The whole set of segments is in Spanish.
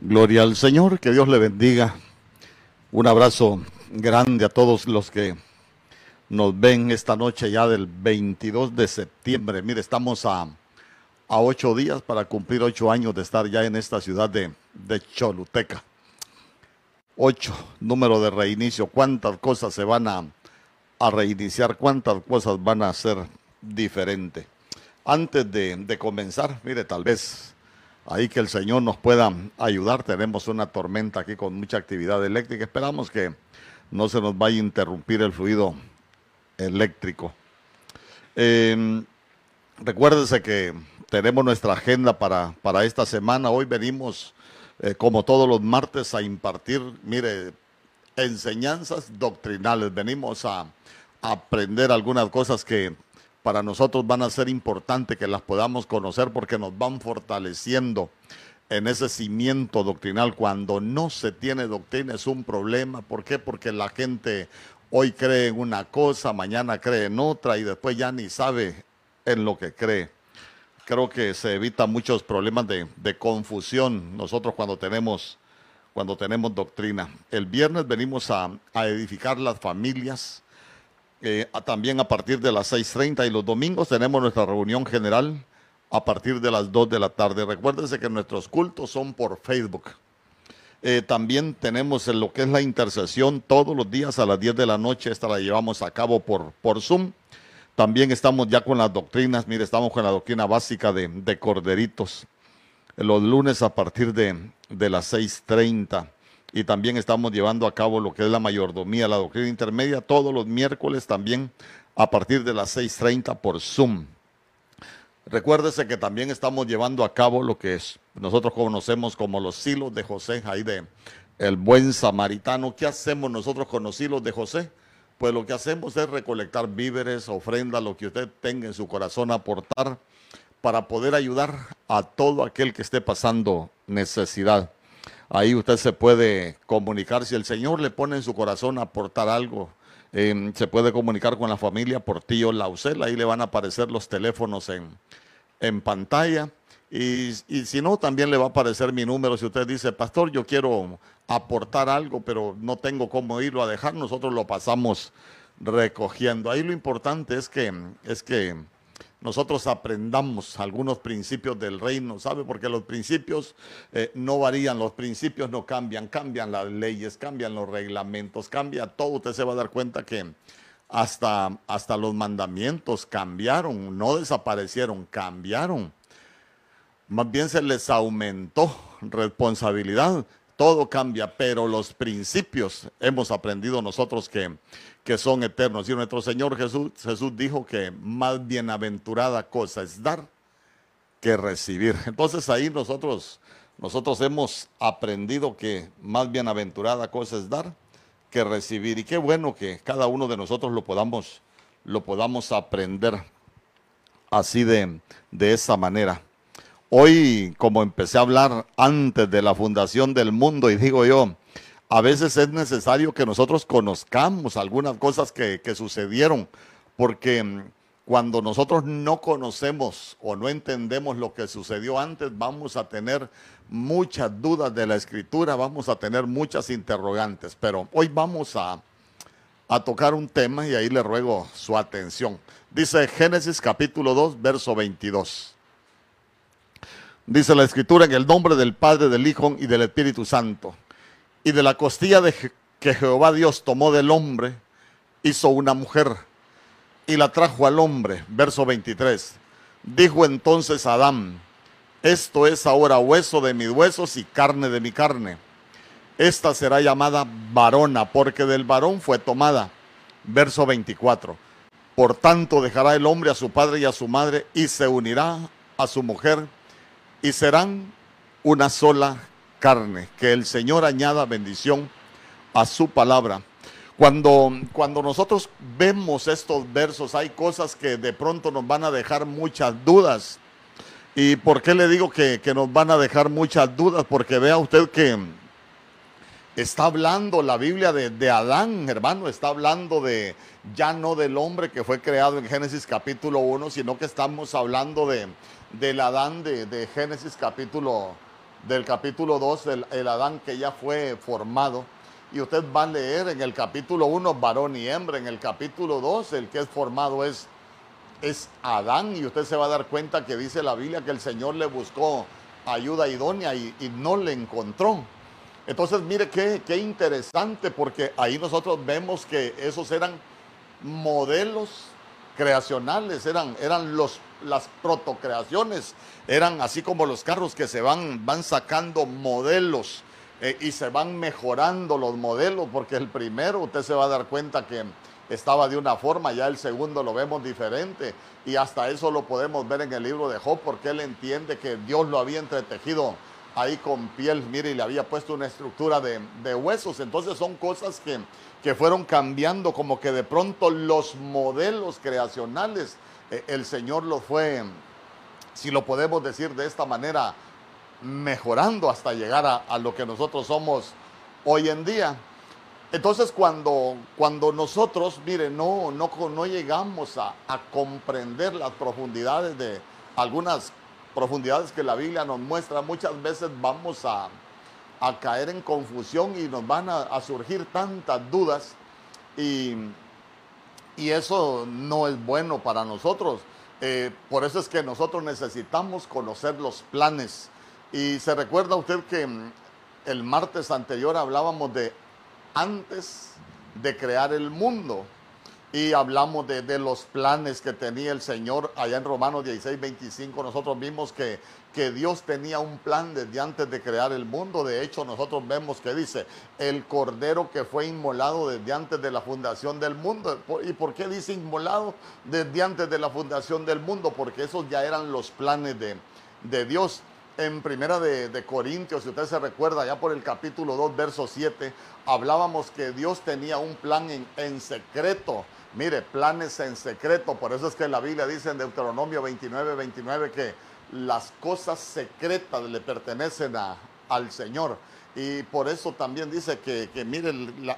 Gloria al Señor, que Dios le bendiga. Un abrazo grande a todos los que nos ven esta noche ya del 22 de septiembre. Mire, estamos a, a ocho días para cumplir ocho años de estar ya en esta ciudad de, de Choluteca. Ocho, número de reinicio. ¿Cuántas cosas se van a, a reiniciar? ¿Cuántas cosas van a ser diferentes? Antes de, de comenzar, mire, tal vez ahí que el Señor nos pueda ayudar. Tenemos una tormenta aquí con mucha actividad eléctrica. Esperamos que no se nos vaya a interrumpir el fluido eléctrico. Eh, recuérdese que tenemos nuestra agenda para, para esta semana. Hoy venimos, eh, como todos los martes, a impartir, mire, enseñanzas doctrinales. Venimos a aprender algunas cosas que para nosotros van a ser importantes que las podamos conocer porque nos van fortaleciendo en ese cimiento doctrinal. Cuando no se tiene doctrina es un problema. ¿Por qué? Porque la gente hoy cree en una cosa, mañana cree en otra y después ya ni sabe en lo que cree. Creo que se evita muchos problemas de, confusión nosotros cuando tenemos, cuando tenemos doctrina. El viernes venimos a edificar las familias eh, también a partir de las 6.30 y los domingos tenemos nuestra reunión general a partir de las 2 de la tarde. Recuérdense que nuestros cultos son por Facebook. Eh, también tenemos lo que es la intercesión todos los días a las 10 de la noche. Esta la llevamos a cabo por, por Zoom. También estamos ya con las doctrinas. Mire, estamos con la doctrina básica de, de corderitos. Los lunes a partir de, de las 6.30 y también estamos llevando a cabo lo que es la mayordomía, la doctrina intermedia, todos los miércoles también a partir de las 6.30 por Zoom. Recuérdese que también estamos llevando a cabo lo que es, nosotros conocemos como los silos de José, ahí de el buen samaritano. ¿Qué hacemos nosotros con los silos de José? Pues lo que hacemos es recolectar víveres, ofrendas, lo que usted tenga en su corazón aportar para poder ayudar a todo aquel que esté pasando necesidad. Ahí usted se puede comunicar. Si el Señor le pone en su corazón aportar algo, eh, se puede comunicar con la familia por tío Lausel. Ahí le van a aparecer los teléfonos en, en pantalla. Y, y, si no, también le va a aparecer mi número. Si usted dice, pastor, yo quiero aportar algo, pero no tengo cómo irlo a dejar, nosotros lo pasamos recogiendo. Ahí lo importante es que, es que nosotros aprendamos algunos principios del reino, ¿sabe? Porque los principios eh, no varían, los principios no cambian, cambian las leyes, cambian los reglamentos, cambia todo. Usted se va a dar cuenta que hasta, hasta los mandamientos cambiaron, no desaparecieron, cambiaron. Más bien se les aumentó responsabilidad todo cambia, pero los principios hemos aprendido nosotros que, que son eternos. Y nuestro Señor Jesús, Jesús dijo que más bienaventurada cosa es dar que recibir. Entonces ahí nosotros, nosotros hemos aprendido que más bienaventurada cosa es dar que recibir. Y qué bueno que cada uno de nosotros lo podamos, lo podamos aprender así de, de esa manera. Hoy, como empecé a hablar antes de la fundación del mundo, y digo yo, a veces es necesario que nosotros conozcamos algunas cosas que, que sucedieron, porque mm, cuando nosotros no conocemos o no entendemos lo que sucedió antes, vamos a tener muchas dudas de la escritura, vamos a tener muchas interrogantes, pero hoy vamos a, a tocar un tema y ahí le ruego su atención. Dice Génesis capítulo 2, verso 22. Dice la escritura en el nombre del Padre, del Hijo y del Espíritu Santo. Y de la costilla de que Jehová Dios tomó del hombre, hizo una mujer y la trajo al hombre. Verso 23. Dijo entonces Adán, esto es ahora hueso de mis huesos y carne de mi carne. Esta será llamada varona, porque del varón fue tomada. Verso 24. Por tanto dejará el hombre a su padre y a su madre y se unirá a su mujer y serán una sola carne. Que el Señor añada bendición a su palabra. Cuando, cuando nosotros vemos estos versos, hay cosas que de pronto nos van a dejar muchas dudas. ¿Y por qué le digo que, que nos van a dejar muchas dudas? Porque vea usted que está hablando la Biblia de, de, Adán, hermano, está hablando de ya no del hombre que fue creado en Génesis capítulo 1, sino que estamos hablando de, del Adán de, de Génesis capítulo del capítulo 2, el, el Adán que ya fue formado. Y usted va a leer en el capítulo 1 varón y hembra, en el capítulo 2 el que es formado es, es Adán y usted se va a dar cuenta que dice la Biblia que el Señor le buscó ayuda idónea y, y no le encontró. Entonces mire qué, qué interesante porque ahí nosotros vemos que esos eran modelos creacionales, eran, eran los, las protocreaciones, eran así como los carros que se van, van sacando modelos eh, y se van mejorando los modelos, porque el primero usted se va a dar cuenta que estaba de una forma, ya el segundo lo vemos diferente y hasta eso lo podemos ver en el libro de Job, porque él entiende que Dios lo había entretejido ahí con piel, mire, y le había puesto una estructura de, de huesos, entonces son cosas que que fueron cambiando, como que de pronto los modelos creacionales, eh, el Señor los fue, si lo podemos decir de esta manera, mejorando hasta llegar a, lo que nosotros somos hoy en día. Entonces cuando, cuando nosotros, mire, no, no, no llegamos a, a comprender las profundidades de algunas profundidades que la Biblia nos muestra, muchas veces vamos a, a caer en confusión y nos van a, surgir tantas dudas y, y, eso no es bueno para nosotros. Eh, por eso es que nosotros necesitamos conocer los planes. Y se recuerda usted que mm, el martes anterior hablábamos de antes de crear el mundo y hablamos de, los planes que tenía el Señor allá en Romanos 16, 25. Nosotros vimos que, que Dios tenía un plan desde antes de crear el mundo. De hecho, nosotros vemos que dice, el cordero que fue inmolado desde antes de la fundación del mundo. ¿Y por qué dice inmolado desde antes de la fundación del mundo? Porque esos ya eran los planes de, de Dios en Primera de, Corintios, si usted se recuerda, ya por el capítulo 2, verso 7, hablábamos que Dios tenía un plan en, en secreto Mire, planes en secreto, por eso es que la Biblia dice en Deuteronomio 29, 29 que las cosas secretas le pertenecen al Señor. Y por eso también dice que, mire,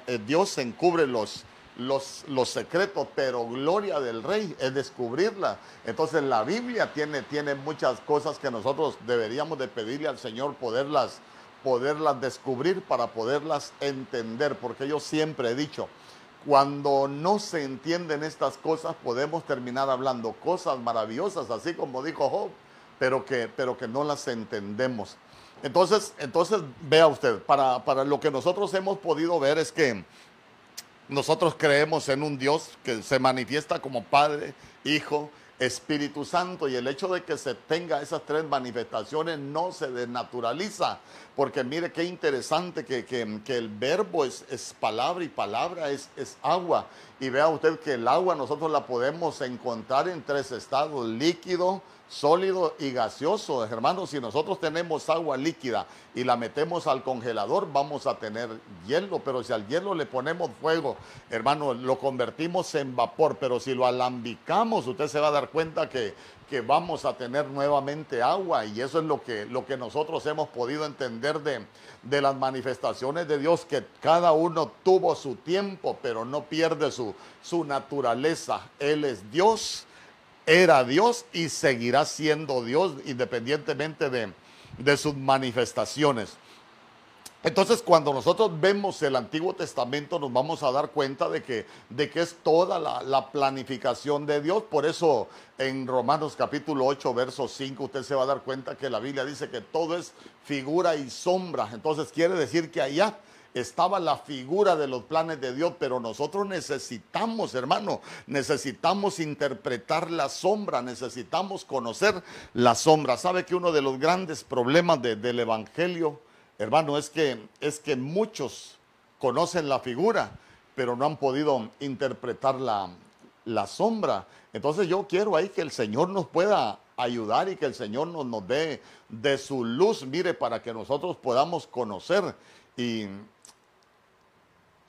eh, Dios encubre los, los, los, secretos, pero gloria del rey es descubrirla. Entonces la Biblia tiene, tiene muchas cosas que nosotros deberíamos de pedirle al Señor poderlas, poderlas descubrir para poderlas entender, porque yo siempre he dicho, cuando no se entienden estas cosas, podemos terminar hablando cosas maravillosas, así como dijo Job, pero que, pero que no las entendemos. Entonces, entonces vea usted, para, para lo que nosotros hemos podido ver es que nosotros creemos en un Dios que se manifiesta como Padre, Hijo Espíritu Santo y el hecho de que se tenga esas tres manifestaciones no se desnaturaliza, porque mire qué interesante que, el verbo es, es, palabra y palabra es, es agua. Y vea usted que el agua nosotros la podemos encontrar en tres estados, líquido, sólido y gaseoso. Hermanos, si nosotros tenemos agua líquida y la metemos al congelador, vamos a tener hielo, pero si al hielo le ponemos fuego, hermano, lo convertimos en vapor, pero si lo alambicamos, usted se va a dar cuenta que, que vamos a tener nuevamente agua y eso es lo que, lo que nosotros hemos podido entender de, de las manifestaciones de Dios, que cada uno tuvo su tiempo, pero no pierde su, su naturaleza. Él es Dios era Dios y seguirá siendo Dios independientemente de, sus manifestaciones. Entonces, cuando nosotros vemos el Antiguo Testamento, nos vamos a dar cuenta de que, de que es toda la, la, planificación de Dios. Por eso, en Romanos capítulo 8, verso 5, usted se va a dar cuenta que la Biblia dice que todo es figura y sombra. Entonces, quiere decir que allá estaba la figura de los planes de Dios, pero nosotros necesitamos, hermano, necesitamos interpretar la sombra, necesitamos conocer la sombra. ¿Sabe que uno de los grandes problemas del Evangelio, hermano, es que, es que muchos conocen la figura, pero no han podido interpretar la, la sombra? Entonces yo quiero ahí que el Señor nos pueda ayudar y que el Señor nos, nos dé de su luz, mire, para que nosotros podamos conocer y,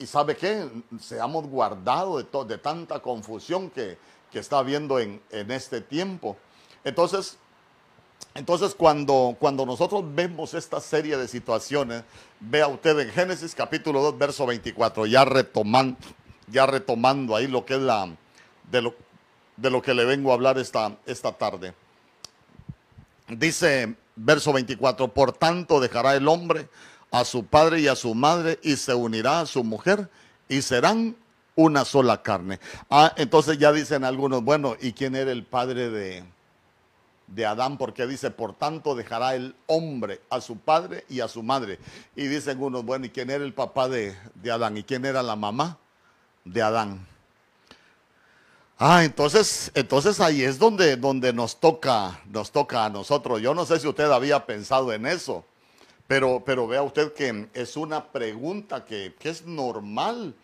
y sabe qué, seamos guardados de, de tanta confusión que, está habiendo en, este tiempo. Entonces, entonces cuando, cuando nosotros vemos esta serie de situaciones, vea usted en Génesis capítulo 2, verso 24, ya retomando, ya retomando ahí lo que es la, de lo, de lo que le vengo a hablar esta, esta tarde. Dice verso 24, por tanto dejará el hombre a su padre y a su madre y se unirá a su mujer y serán una sola carne. Ah, entonces ya dicen algunos, bueno, ¿y quién era el padre de, de Adán? Porque dice, por tanto dejará el hombre a su padre y a su madre. Y dicen unos, bueno, ¿y quién era el papá de, de Adán? ¿Y quién era la mamá de Adán? Ah, entonces, entonces ahí es donde, donde nos toca, nos toca a nosotros. Yo no sé si usted había pensado en eso, pero, pero vea usted que es una pregunta que, que es normal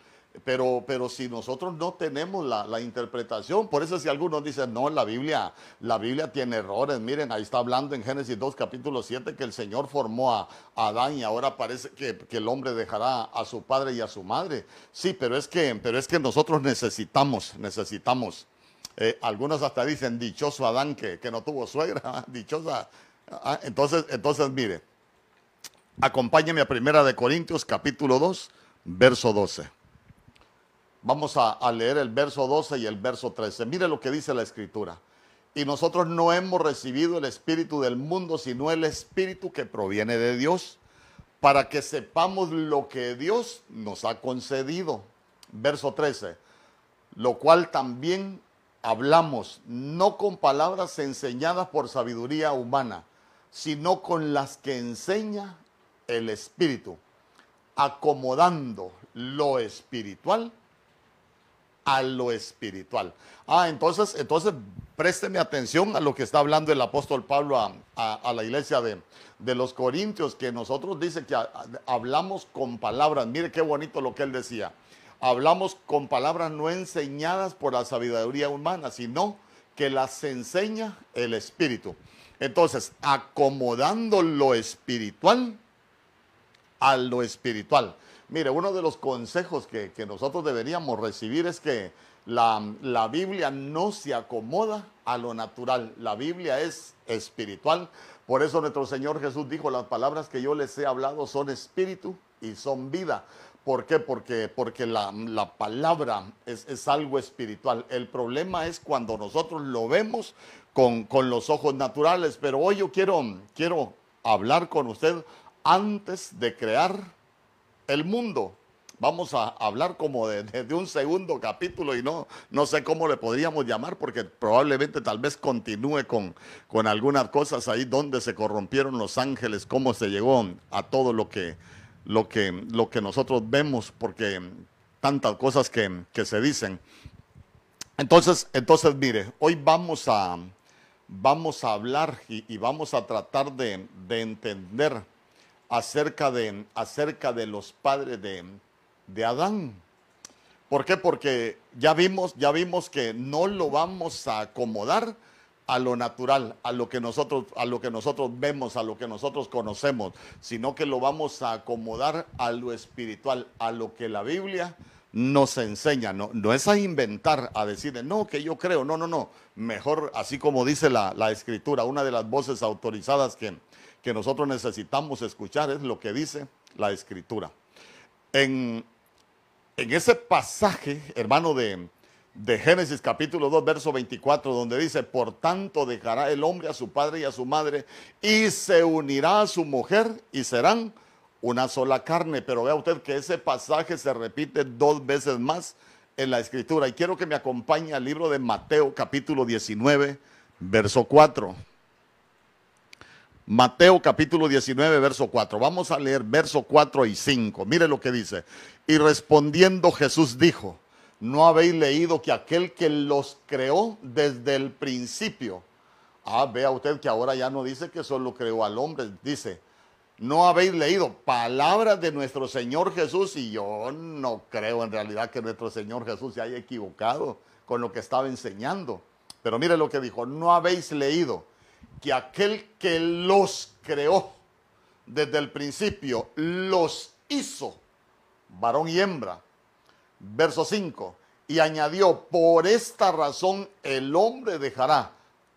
pero, pero si nosotros no tenemos la, interpretación, por eso si algunos dicen, no, la Biblia, la Biblia tiene errores, miren, ahí está hablando en Génesis 2, capítulo 7, que el Señor formó a, Adán y ahora parece que, el hombre dejará a su padre y a su madre. Sí, pero es que, pero es que nosotros necesitamos, necesitamos. Eh, algunos hasta dicen, dichoso Adán que, que no tuvo suegra, dichosa. Ah, entonces, entonces, mire, acompáñeme a Primera de Corintios, capítulo 2, verso 12. Vamos a, leer el verso 12 y el verso 13. Mire lo que dice la escritura. Y nosotros no hemos recibido el espíritu del mundo, sino el espíritu que proviene de Dios, para que sepamos lo que Dios nos ha concedido. Verso 13. Lo cual también hablamos, no con palabras enseñadas por sabiduría humana, sino con las que enseña el espíritu, acomodando lo espiritual a lo espiritual. Ah, entonces, entonces présteme atención a lo que está hablando el apóstol Pablo a, la iglesia de, de, los Corintios, que nosotros dice que hablamos con palabras. Mire qué bonito lo que él decía. Hablamos con palabras no enseñadas por la sabiduría humana, sino que las enseña el Espíritu. Entonces, acomodando lo espiritual a lo espiritual. Mire, uno de los consejos que, nosotros deberíamos recibir es que la, la, Biblia no se acomoda a lo natural. La Biblia es espiritual. Por eso nuestro Señor Jesús dijo, las palabras que yo les he hablado son espíritu y son vida. ¿Por qué? Porque, porque la, la palabra es, es, algo espiritual. El problema es cuando nosotros lo vemos con, con los ojos naturales. Pero hoy yo quiero, quiero hablar con usted antes de crear el mundo. Vamos a hablar como de, un segundo capítulo y no, no sé cómo le podríamos llamar porque probablemente tal vez continúe con, con algunas cosas ahí donde se corrompieron los ángeles, cómo se llegó a todo lo que, lo que, lo que nosotros vemos porque tantas cosas que, se dicen. Entonces, entonces, mire, hoy vamos a, vamos a hablar y, vamos a tratar de, de entender acerca de, acerca de los padres de, de Adán. ¿Por qué? Porque ya vimos, ya vimos que no lo vamos a acomodar a lo natural, a lo que nosotros, a lo que nosotros vemos, a lo que nosotros conocemos, sino que lo vamos a acomodar a lo espiritual, a lo que la Biblia nos enseña. No, no es a inventar, a decir, no, que yo creo, no, no, no. Mejor, así como dice la, la escritura, una de las voces autorizadas que, que nosotros necesitamos escuchar es lo que dice la escritura. En, en ese pasaje, hermano, de, de Génesis capítulo 2, verso 24, donde dice, por tanto dejará el hombre a su padre y a su madre y se unirá a su mujer y serán una sola carne. Pero vea usted que ese pasaje se repite dos veces más en la escritura. Y quiero que me acompañe al libro de Mateo capítulo 19, verso 4. Mateo capítulo 19, verso 4. Vamos a leer verso 4 y 5. Mire lo que dice. Y respondiendo Jesús dijo, ¿no habéis leído que aquel que los creó desde el principio? Ah, vea usted que ahora ya no dice que solo creó al hombre, dice, no habéis leído palabras de nuestro Señor Jesús y yo no creo en realidad que nuestro Señor Jesús se haya equivocado con lo que estaba enseñando. Pero mire lo que dijo, no habéis leído que aquel que los creó desde el principio los hizo varón y hembra. Verso 5. Y añadió, por esta razón el hombre dejará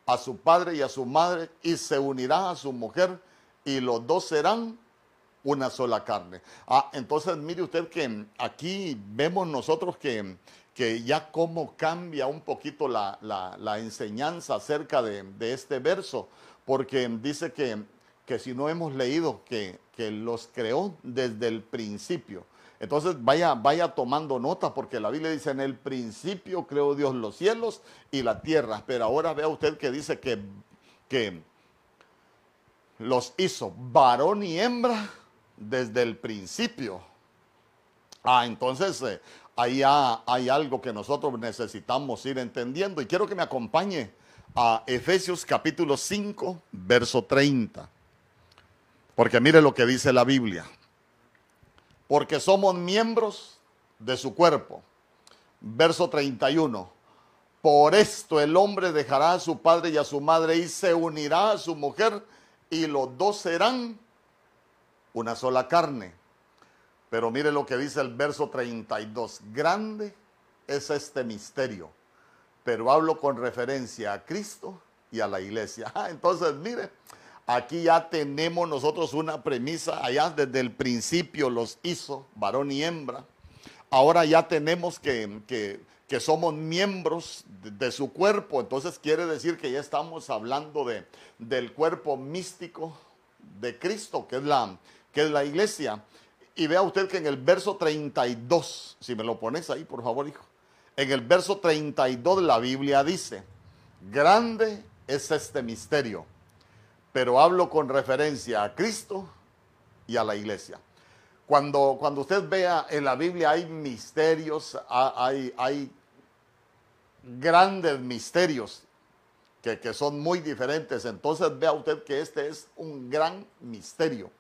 a su padre y a su madre y se unirá a su mujer y los dos serán una sola carne. Ah, entonces mire usted que aquí vemos nosotros que que ya cómo cambia un poquito la, enseñanza acerca de, este verso, porque dice que, que si no hemos leído que, que los creó desde el principio. Entonces vaya, vaya tomando nota porque la Biblia dice en el principio creó Dios los cielos y la tierra. Pero ahora vea usted que dice que, que los hizo varón y hembra desde el principio. Ah, entonces eh, ahí hay algo que nosotros necesitamos ir entendiendo. Y quiero que me acompañe a Efesios capítulo 5, verso 30. Porque mire lo que dice la Biblia porque somos miembros de su cuerpo. Verso 31. Por esto el hombre dejará a su padre y a su madre y se unirá a su mujer y los dos serán una sola carne. Pero mire lo que dice el verso 32. Grande es este misterio, pero hablo con referencia a Cristo y a la iglesia. Ah, entonces, mire, Aquí ya tenemos nosotros una premisa, allá desde el principio los hizo, varón y hembra. Ahora ya tenemos que, que, somos miembros de, su cuerpo, entonces quiere decir que ya estamos hablando de, del cuerpo místico de Cristo, que es, la, que es la iglesia. Y vea usted que en el verso 32, si me lo pones ahí, por favor, hijo, en el verso 32 de la Biblia dice, grande es este misterio pero hablo con referencia a Cristo y a la iglesia. Cuando, cuando usted vea en la Biblia hay misterios, hay, hay grandes misterios que, que son muy diferentes, entonces vea usted que este es un gran misterio.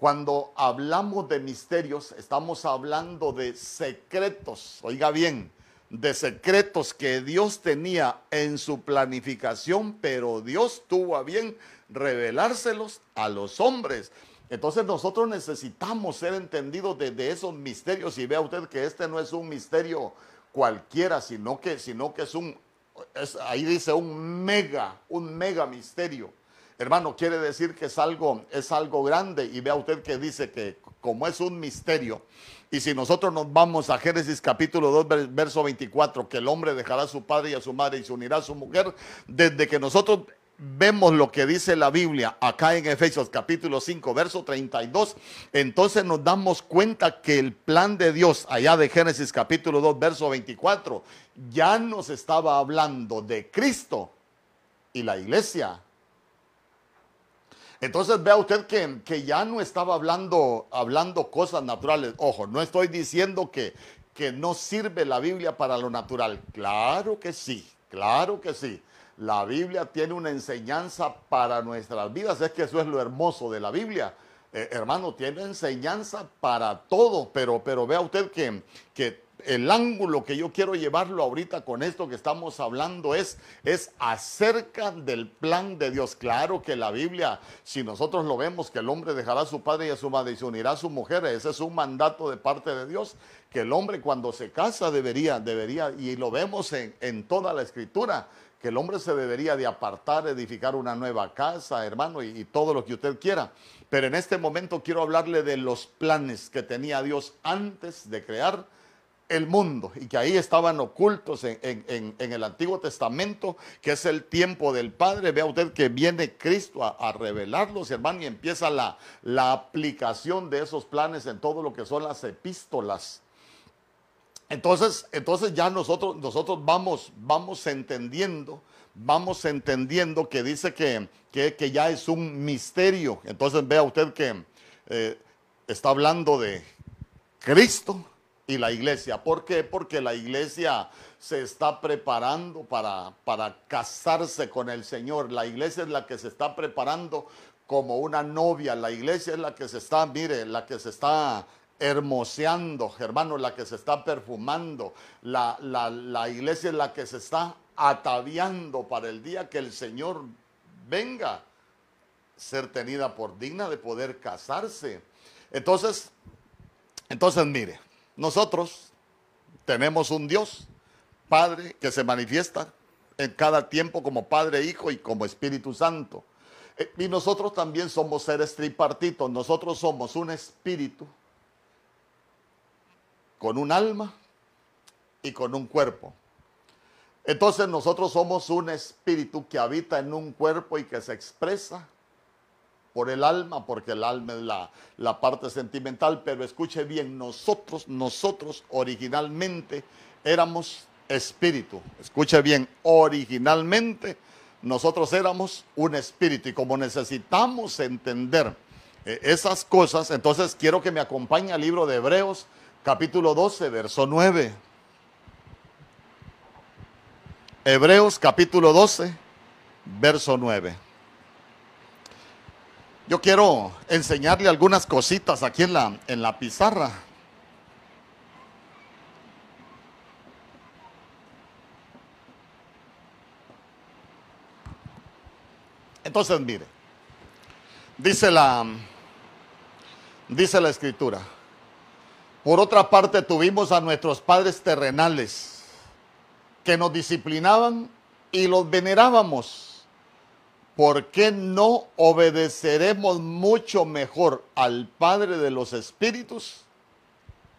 Cuando hablamos de misterios, estamos hablando de secretos, oiga bien, de secretos que Dios tenía en su planificación, pero Dios tuvo a bien revelárselos a los hombres. Entonces nosotros necesitamos ser entendidos de, esos misterios y vea usted que este no es un misterio cualquiera, sino que, sino que es un, ahí dice un mega, un mega misterio. Hermano, quiere decir que es algo, es algo grande y vea usted que dice que como es un misterio, y si nosotros nos vamos a Génesis capítulo 2, verso 24, que el hombre dejará a su padre y a su madre y se unirá a su mujer, desde que nosotros vemos lo que dice la Biblia acá en Efesios capítulo 5, verso 32, entonces nos damos cuenta que el plan de Dios allá de Génesis capítulo 2, verso 24, ya nos estaba hablando de Cristo y la iglesia. Entonces vea usted que, que, ya no estaba hablando, hablando cosas naturales. Ojo, no estoy diciendo que, que no sirve la Biblia para lo natural. Claro que sí, claro que sí. La Biblia tiene una enseñanza para nuestras vidas. Es que eso es lo hermoso de la Biblia. Eh, hermano, tiene enseñanza para todo, pero, pero vea usted que, que el ángulo que yo quiero llevarlo ahorita con esto que estamos hablando es, es acerca del plan de Dios. Claro que la Biblia, si nosotros lo vemos, que el hombre dejará a su padre y a su madre y se unirá a su mujer, ese es un mandato de parte de Dios, que el hombre cuando se casa debería, debería, y lo vemos en, en toda la escritura, que el hombre se debería de apartar, edificar una nueva casa, hermano, y, y todo lo que usted quiera. Pero en este momento quiero hablarle de los planes que tenía Dios antes de crear el mundo y que ahí estaban ocultos en, el Antiguo Testamento, que es el tiempo del Padre. Vea usted que viene Cristo a, revelarlos, hermano, y empieza la, la, aplicación de esos planes en todo lo que son las epístolas. Entonces, entonces ya nosotros, nosotros vamos, vamos entendiendo, vamos entendiendo que dice que, que, ya es un misterio. Entonces vea usted que eh, está hablando de Cristo y la iglesia. ¿Por qué? Porque la iglesia se está preparando para, para casarse con el Señor. La iglesia es la que se está preparando como una novia. La iglesia es la que se está, mire, la que se está hermoseando, hermano, la que se está perfumando. La, la, la iglesia es la que se está ataviando para el día que el Señor venga ser tenida por digna de poder casarse. Entonces, entonces mire, nosotros tenemos un Dios, Padre, que se manifiesta en cada tiempo como Padre, Hijo y como Espíritu Santo. Eh, y nosotros también somos seres tripartitos. Nosotros somos un espíritu con un alma y con un cuerpo. Entonces nosotros somos un espíritu que habita en un cuerpo y que se expresa por el alma, porque el alma es la, parte sentimental, pero escuche bien, nosotros, nosotros originalmente éramos espíritu. Escuche bien, originalmente nosotros éramos un espíritu y como necesitamos entender eh, esas cosas, entonces quiero que me acompañe al libro de Hebreos, capítulo 12, verso 9. Hebreos capítulo 12, verso 9. Yo quiero enseñarle algunas cositas aquí en la, en la pizarra. Entonces, mire, dice la, dice la escritura, por otra parte tuvimos a nuestros padres terrenales que nos disciplinaban y los venerábamos. ¿Por qué no obedeceremos mucho mejor al Padre de los Espíritus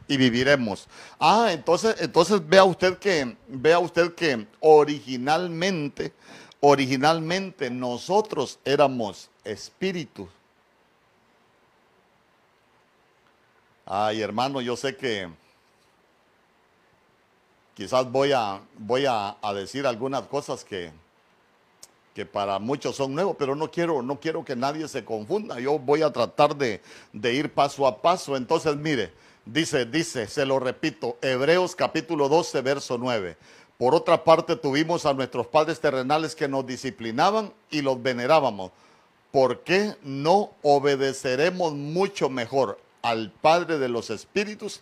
y viviremos? Ah, entonces, entonces vea usted que, vea usted que originalmente originalmente nosotros éramos espíritus. Ay, hermano, yo sé que quizás voy a, voy a, decir algunas cosas que, que para muchos son nuevos, pero no quiero, no quiero que nadie se confunda. Yo voy a tratar de, de ir paso a paso. Entonces, mire, dice, dice, se lo repito, Hebreos capítulo 12, verso 9. Por otra parte, tuvimos a nuestros padres terrenales que nos disciplinaban y los venerábamos. ¿Por qué no obedeceremos mucho mejor al Padre de los Espíritus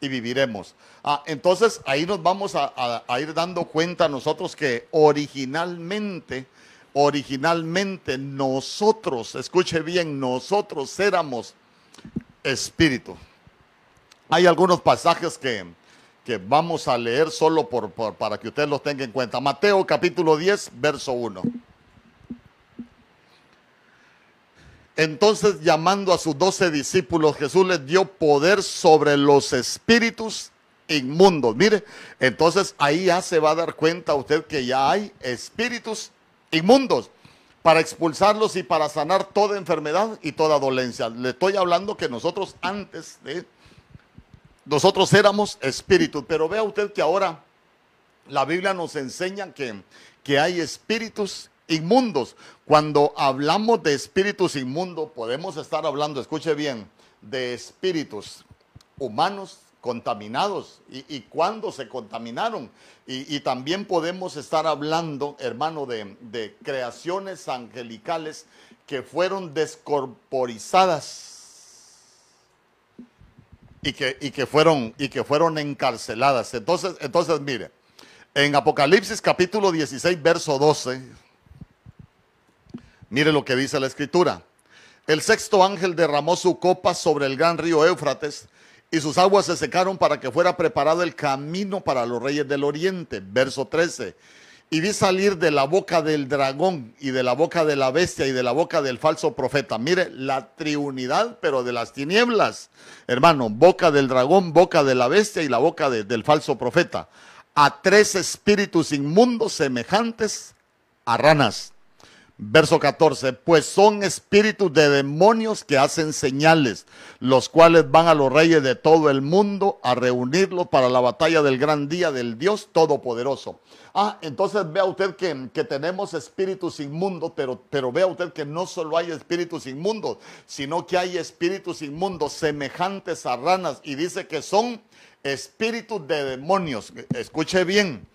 y viviremos? Ah, entonces ahí nos vamos a, ir dando cuenta nosotros que originalmente, originalmente nosotros, escuche bien, nosotros éramos espíritu. Hay algunos pasajes que, que vamos a leer solo por, para que ustedes los tengan en cuenta. Mateo capítulo 10, verso 1. Entonces llamando a sus doce discípulos, Jesús les dio poder sobre los espíritus inmundos. Mire, entonces ahí ya se va a dar cuenta usted que ya hay espíritus inmundos para expulsarlos y para sanar toda enfermedad y toda dolencia. Le estoy hablando que nosotros antes de nosotros éramos espíritus, pero vea usted que ahora la Biblia nos enseña que, que hay espíritus inmundos. Cuando hablamos de espíritus inmundos, podemos estar hablando, escuche bien, de espíritus humanos contaminados y, y cuándo se contaminaron. Y, también podemos estar hablando, hermano, de, creaciones angelicales que fueron descorporizadas y que, y que, fueron, y que fueron encarceladas. Entonces, entonces, mire, en Apocalipsis capítulo 16, verso 12, mire lo que dice la escritura. El sexto ángel derramó su copa sobre el gran río Éufrates y sus aguas se secaron para que fuera preparado el camino para los reyes del oriente. Verso 13 y vi salir de la boca del dragón y de la boca de la bestia y de la boca del falso profeta. Mire, la triunidad, pero de las tinieblas. Hermano, boca del dragón, boca de la bestia y la boca del falso profeta. A tres espíritus inmundos semejantes a ranas Verso 14, pues son espíritus de demonios que hacen señales, los cuales van a los reyes de todo el mundo a reunirlos para la batalla del gran día del Dios Todopoderoso. Ah, entonces vea usted que, que tenemos espíritus inmundos, pero, pero vea usted que no solo hay espíritus inmundos, sino que hay espíritus inmundos semejantes a ranas y dice que son espíritus de demonios. Escuche bien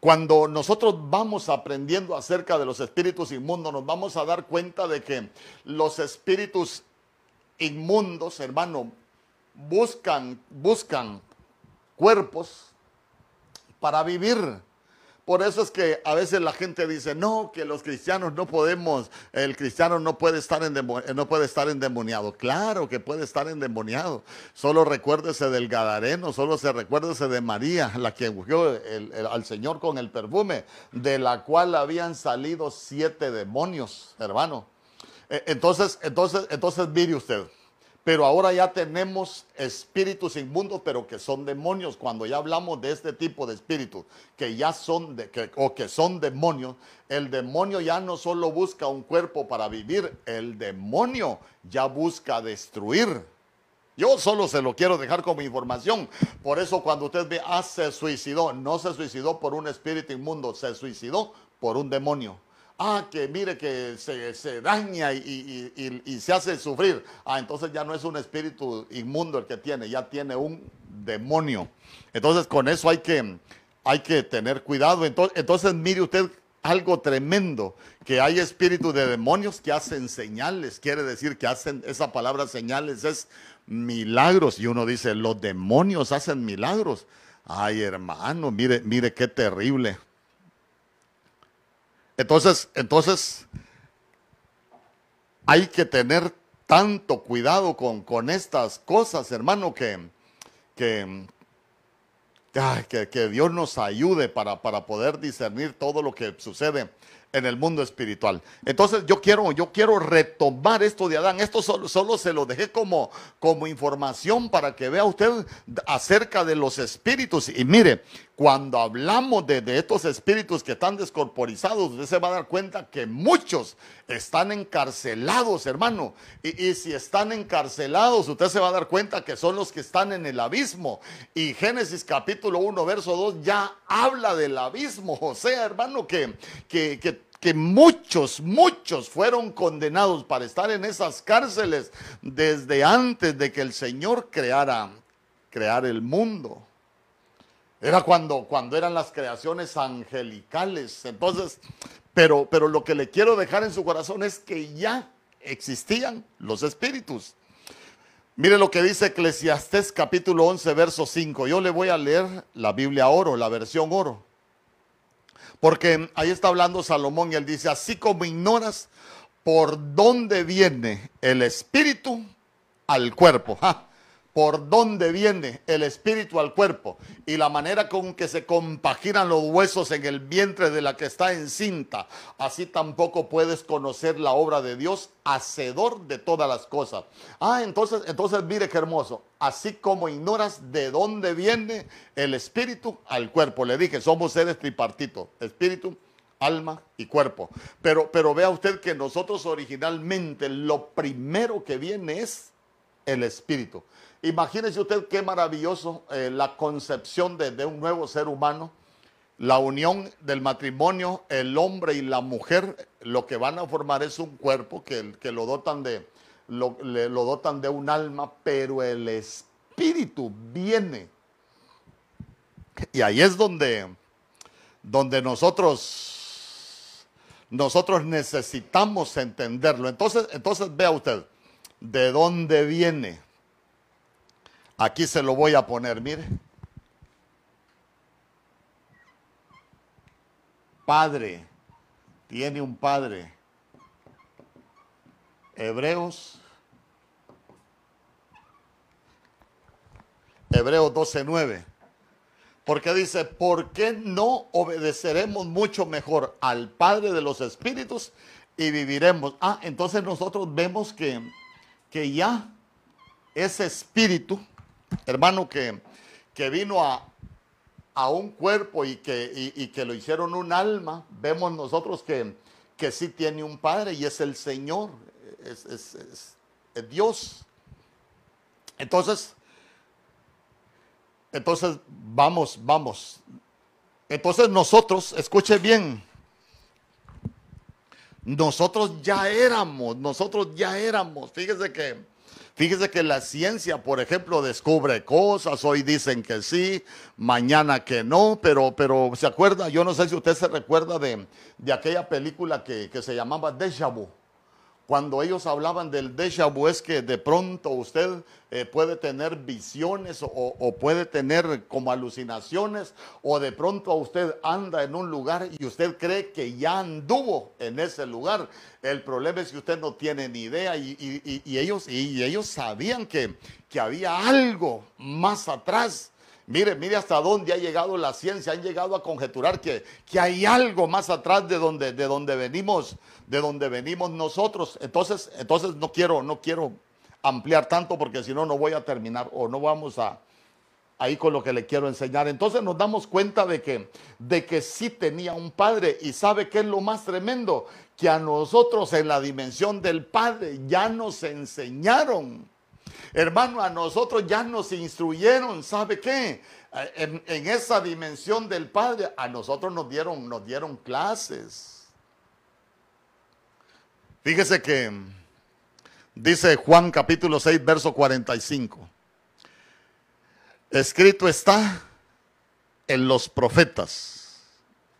cuando nosotros vamos aprendiendo acerca de los espíritus inmundos, nos vamos a dar cuenta de que los espíritus inmundos, hermano, buscan, buscan cuerpos para vivir por eso es que a veces la gente dice, no, que los cristianos no podemos, el cristiano no puede estar, en no puede estar endemoniado. Claro que puede estar endemoniado. Solo recuérdese del Gadareno, solo se recuérdese de María, la que ungió al Señor con el perfume, de la cual habían salido siete demonios, hermano. E, entonces, entonces, entonces mire usted. Pero ahora ya tenemos espíritus inmundos, pero que son demonios. Cuando ya hablamos de este tipo de espíritus, que ya son de, que, o que son demonios, el demonio ya no solo busca un cuerpo para vivir, el demonio ya busca destruir. Yo solo se lo quiero dejar como información. Por eso cuando usted ve, ah, se suicidó, no se suicidó por un espíritu inmundo, se suicidó por un demonio. Ah, que mire que se, daña y, se hace sufrir. Ah, entonces ya no es un espíritu inmundo el que tiene, ya tiene un demonio. Entonces con eso hay que, hay que tener cuidado. Entonces, entonces mire usted algo tremendo, que hay espíritus de demonios que hacen señales, quiere decir que hacen, esa palabra señales es milagros. Y uno dice, los demonios hacen milagros. Ay, hermano, mire, mire qué terrible. Entonces, entonces, hay que tener tanto cuidado con, con estas cosas, hermano, que, que, que, Dios nos ayude para, para poder discernir todo lo que sucede en el mundo espiritual. Entonces yo quiero, yo quiero retomar esto de Adán. Esto solo, solo, se lo dejé como, como información para que vea usted acerca de los espíritus. Y mire, cuando hablamos de, estos espíritus que están descorporizados, usted se va a dar cuenta que muchos están encarcelados, hermano. Y, si están encarcelados, usted se va a dar cuenta que son los que están en el abismo. Y Génesis capítulo 1, verso 2 ya habla del abismo. O sea, hermano, que, que, que que muchos, muchos fueron condenados para estar en esas cárceles desde antes de que el Señor creara, creara el mundo. Era cuando, cuando eran las creaciones angelicales. Entonces, pero, pero lo que le quiero dejar en su corazón es que ya existían los espíritus. Mire lo que dice Eclesiastés capítulo 11, verso 5. Yo le voy a leer la Biblia oro, la versión oro. Porque ahí está hablando Salomón y él dice, así como ignoras por dónde viene el espíritu al cuerpo por dónde viene el espíritu al cuerpo y la manera con que se compaginan los huesos en el vientre de la que está encinta, así tampoco puedes conocer la obra de Dios, hacedor de todas las cosas. Ah, entonces, entonces mire qué hermoso. Así como ignoras de dónde viene el espíritu al cuerpo. Le dije, somos seres tripartitos, espíritu, alma y cuerpo. Pero, pero vea usted que nosotros originalmente lo primero que viene es el espíritu. Imagínese usted qué maravilloso eh, la concepción de, un nuevo ser humano, la unión del matrimonio, el hombre y la mujer, lo que van a formar es un cuerpo que, que lo, dotan de, lo, lo dotan de un alma, pero el espíritu viene. Y ahí es donde, donde nosotros, nosotros necesitamos entenderlo. Entonces, entonces vea usted, ¿de dónde viene? Aquí se lo voy a poner, mire. Padre, tiene un padre. Hebreos. Hebreos 12:9. Porque dice, ¿por qué no obedeceremos mucho mejor al Padre de los Espíritus y viviremos? Ah, entonces nosotros vemos que, que ya ese espíritu hermano, que, que vino a, un cuerpo y que, que lo hicieron un alma, vemos nosotros que, que sí tiene un Padre y es el Señor, es, es, Dios. Entonces, entonces, vamos, vamos. Entonces nosotros, escuche bien, nosotros ya éramos, nosotros ya éramos, fíjese que Fíjese que la ciencia, por ejemplo, descubre cosas, hoy dicen que sí, mañana que no, pero, pero ¿se acuerda? Yo no sé si usted se recuerda de, de aquella película que, que se llamaba Deja Vu cuando ellos hablaban del déjà vu es que de pronto usted eh, puede tener visiones o, puede tener como alucinaciones o de pronto usted anda en un lugar y usted cree que ya anduvo en ese lugar. El problema es que usted no tiene ni idea y, ellos, y ellos sabían que, que había algo más atrás. Mire, mire hasta dónde ha llegado la ciencia, han llegado a conjeturar que, que hay algo más atrás de donde, de donde venimos, de donde venimos nosotros. Entonces, entonces no quiero, no quiero ampliar tanto porque si no, no voy a terminar o no vamos a, ahí con lo que le quiero enseñar. Entonces nos damos cuenta de que, de que sí tenía un padre y sabe qué es lo más tremendo, que a nosotros en la dimensión del padre ya nos enseñaron. Hermano, a nosotros ya nos instruyeron, ¿sabe qué? En, en, esa dimensión del Padre, a nosotros nos dieron, nos dieron clases. Fíjese que dice Juan capítulo 6, verso 45. Escrito está en los profetas.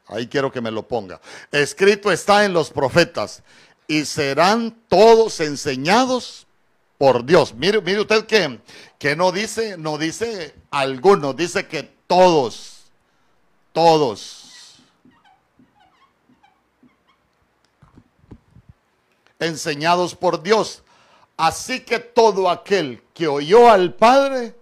Ahí quiero que me lo ponga. Escrito está en los profetas. Y serán todos enseñados por Dios. Mire, mire usted que, que no dice, no dice algunos, dice que todos, todos. Enseñados por Dios. Así que todo aquel que oyó al Padre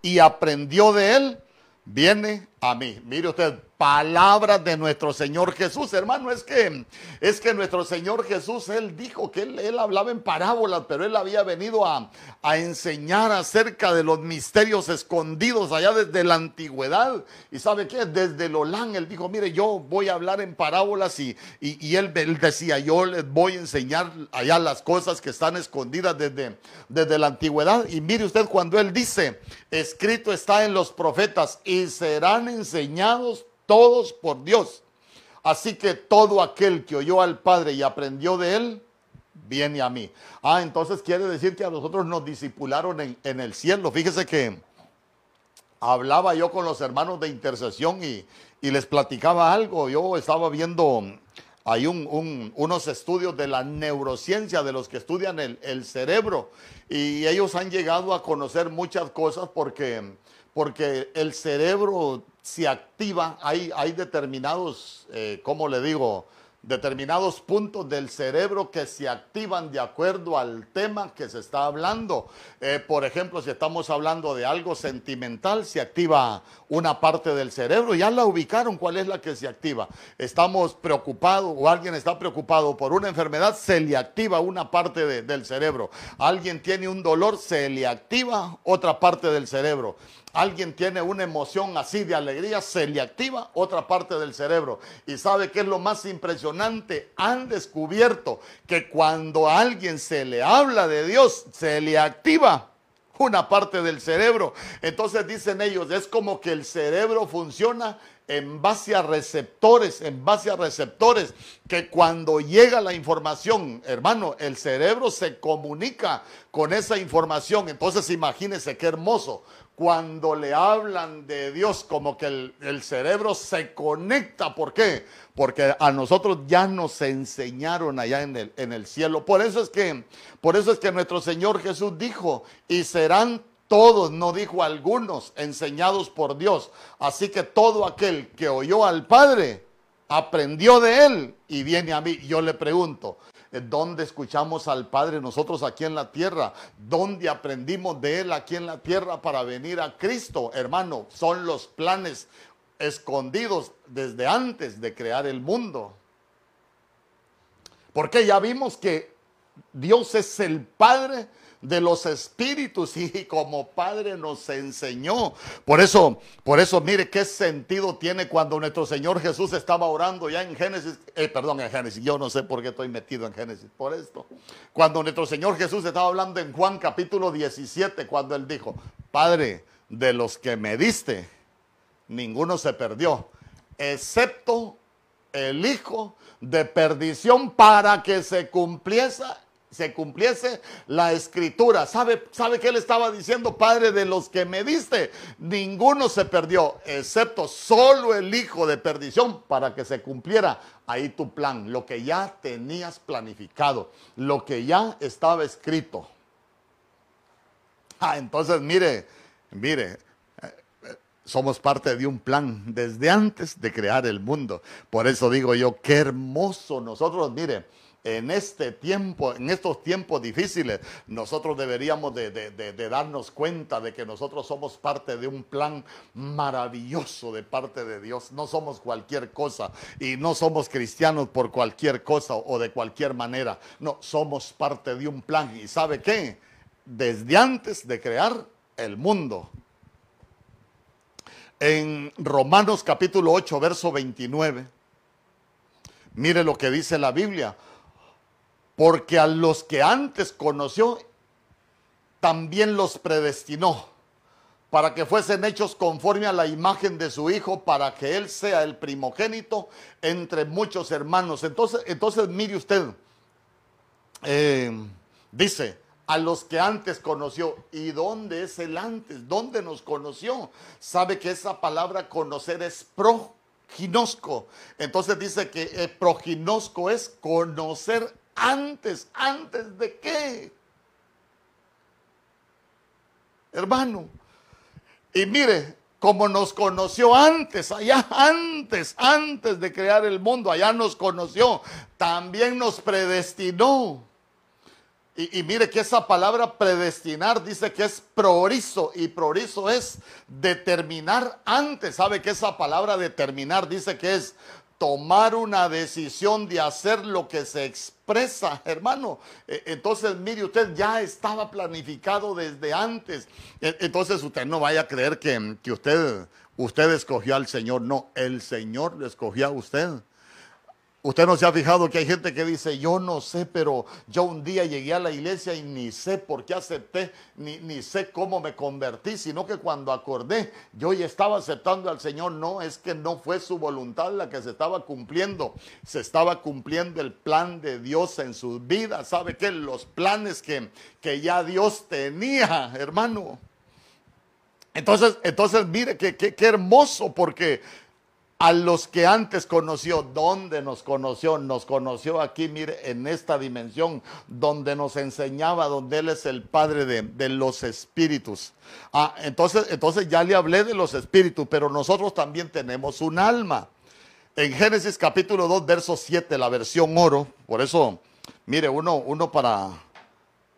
y aprendió de él, viene a mí. Mire usted, palabras de nuestro Señor Jesús, hermano, es que es que nuestro Señor Jesús él dijo que él, hablaba en parábolas, pero él había venido a, a, enseñar acerca de los misterios escondidos allá desde la antigüedad. Y sabe qué, desde Lolán él dijo, mire, yo voy a hablar en parábolas y, y, él, él, decía, yo les voy a enseñar allá las cosas que están escondidas desde, desde la antigüedad. Y mire usted cuando él dice, escrito está en los profetas y serán enseñados todos por Dios. Así que todo aquel que oyó al Padre y aprendió de él, viene a mí. Ah, entonces quiere decir que a nosotros nos disipularon en, el cielo. Fíjese que hablaba yo con los hermanos de intercesión y, les platicaba algo. Yo estaba viendo hay unos estudios de la neurociencia de los que estudian el, el, cerebro y ellos han llegado a conocer muchas cosas porque, porque el cerebro se activa, hay, hay determinados, eh, ¿cómo le digo? determinados puntos del cerebro que se activan de acuerdo al tema que se está hablando. Eh, por ejemplo, si estamos hablando de algo sentimental, se activa una parte del cerebro. Ya la ubicaron, ¿cuál es la que se activa? Estamos preocupados o alguien está preocupado por una enfermedad, se le activa una parte del cerebro. Alguien tiene un dolor, se le activa otra parte del cerebro alguien tiene una emoción así de alegría, se le activa otra parte del cerebro. Y sabe qué es lo más impresionante, han descubierto que cuando a alguien se le habla de Dios, se le activa una parte del cerebro. Entonces dicen ellos, es como que el cerebro funciona en base a receptores, en base a receptores, que cuando llega la información, hermano, el cerebro se comunica con esa información. Entonces imagínense qué hermoso cuando le hablan de Dios, como que el, cerebro se conecta. ¿Por qué? Porque a nosotros ya nos enseñaron allá en el, en el cielo. Por eso es que, por eso es que nuestro Señor Jesús dijo, y serán todos, no dijo algunos, enseñados por Dios. Así que todo aquel que oyó al Padre, aprendió de él y viene a mí. Yo le pregunto, ¿Dónde escuchamos al Padre nosotros aquí en la tierra? ¿Dónde aprendimos de Él aquí en la tierra para venir a Cristo? Hermano, son los planes escondidos desde antes de crear el mundo. Porque ya vimos que Dios es el Padre de los espíritus y como Padre nos enseñó. Por eso, por eso mire qué sentido tiene cuando nuestro Señor Jesús estaba orando ya en Génesis, eh, perdón, en Génesis, yo no sé por qué estoy metido en Génesis, por esto. Cuando nuestro Señor Jesús estaba hablando en Juan capítulo 17, cuando él dijo, Padre, de los que me diste, ninguno se perdió, excepto el Hijo de perdición para que se cumpliese se cumpliese la escritura. ¿Sabe, ¿Sabe qué le estaba diciendo, Padre, de los que me diste? Ninguno se perdió, excepto solo el hijo de perdición para que se cumpliera ahí tu plan, lo que ya tenías planificado, lo que ya estaba escrito. Ah, entonces mire, mire, eh, somos parte de un plan desde antes de crear el mundo. Por eso digo yo, qué hermoso nosotros, mire, en este tiempo, en estos tiempos difíciles, nosotros deberíamos de, darnos cuenta de que nosotros somos parte de un plan maravilloso de parte de Dios. No somos cualquier cosa y no somos cristianos por cualquier cosa o de cualquier manera. No, somos parte de un plan. ¿Y sabe qué? desde antes de crear el mundo. En Romanos capítulo 8, verso 29, mire lo que dice la Biblia. Porque a los que antes conoció, también los predestinó para que fuesen hechos conforme a la imagen de su Hijo, para que Él sea el primogénito entre muchos hermanos. Entonces, entonces mire usted, eh, dice, a los que antes conoció. ¿Y dónde es el antes? ¿Dónde nos conoció? Sabe que esa palabra conocer es proginosco. Entonces dice que eh, proginosco es conocer antes. ¿Antes de qué? Hermano, y mire, como nos conoció antes, allá antes, antes de crear el mundo, allá nos conoció, también nos predestinó. Y, mire que esa palabra predestinar dice que es prorizo y prorizo es determinar antes. ¿Sabe que esa palabra determinar dice que es tomar una decisión de hacer lo que se expresa, hermano. E, entonces, mire, usted ya estaba planificado desde antes. E, entonces, usted no vaya a creer que, que usted, usted escogió al Señor. No, el Señor le escogió a usted. Usted no se ha fijado que hay gente que dice, yo no sé, pero yo un día llegué a la iglesia y ni sé por qué acepté, ni, ni sé cómo me convertí, sino que cuando acordé, yo ya estaba aceptando al Señor. No, es que no fue su voluntad la que se estaba cumpliendo, se estaba cumpliendo el plan de Dios en sus vidas. ¿Sabe qué? Los planes que, que ya Dios tenía, hermano. Entonces, entonces mire qué, qué, qué hermoso, porque a los que antes conoció. ¿Dónde nos conoció? Nos conoció aquí, mire, en esta dimensión, donde nos enseñaba, donde Él es el Padre de, los espíritus. Ah, entonces, entonces ya le hablé de los espíritus, pero nosotros también tenemos un alma. En Génesis capítulo 2, verso 7, la versión oro, por eso, mire, uno, uno para,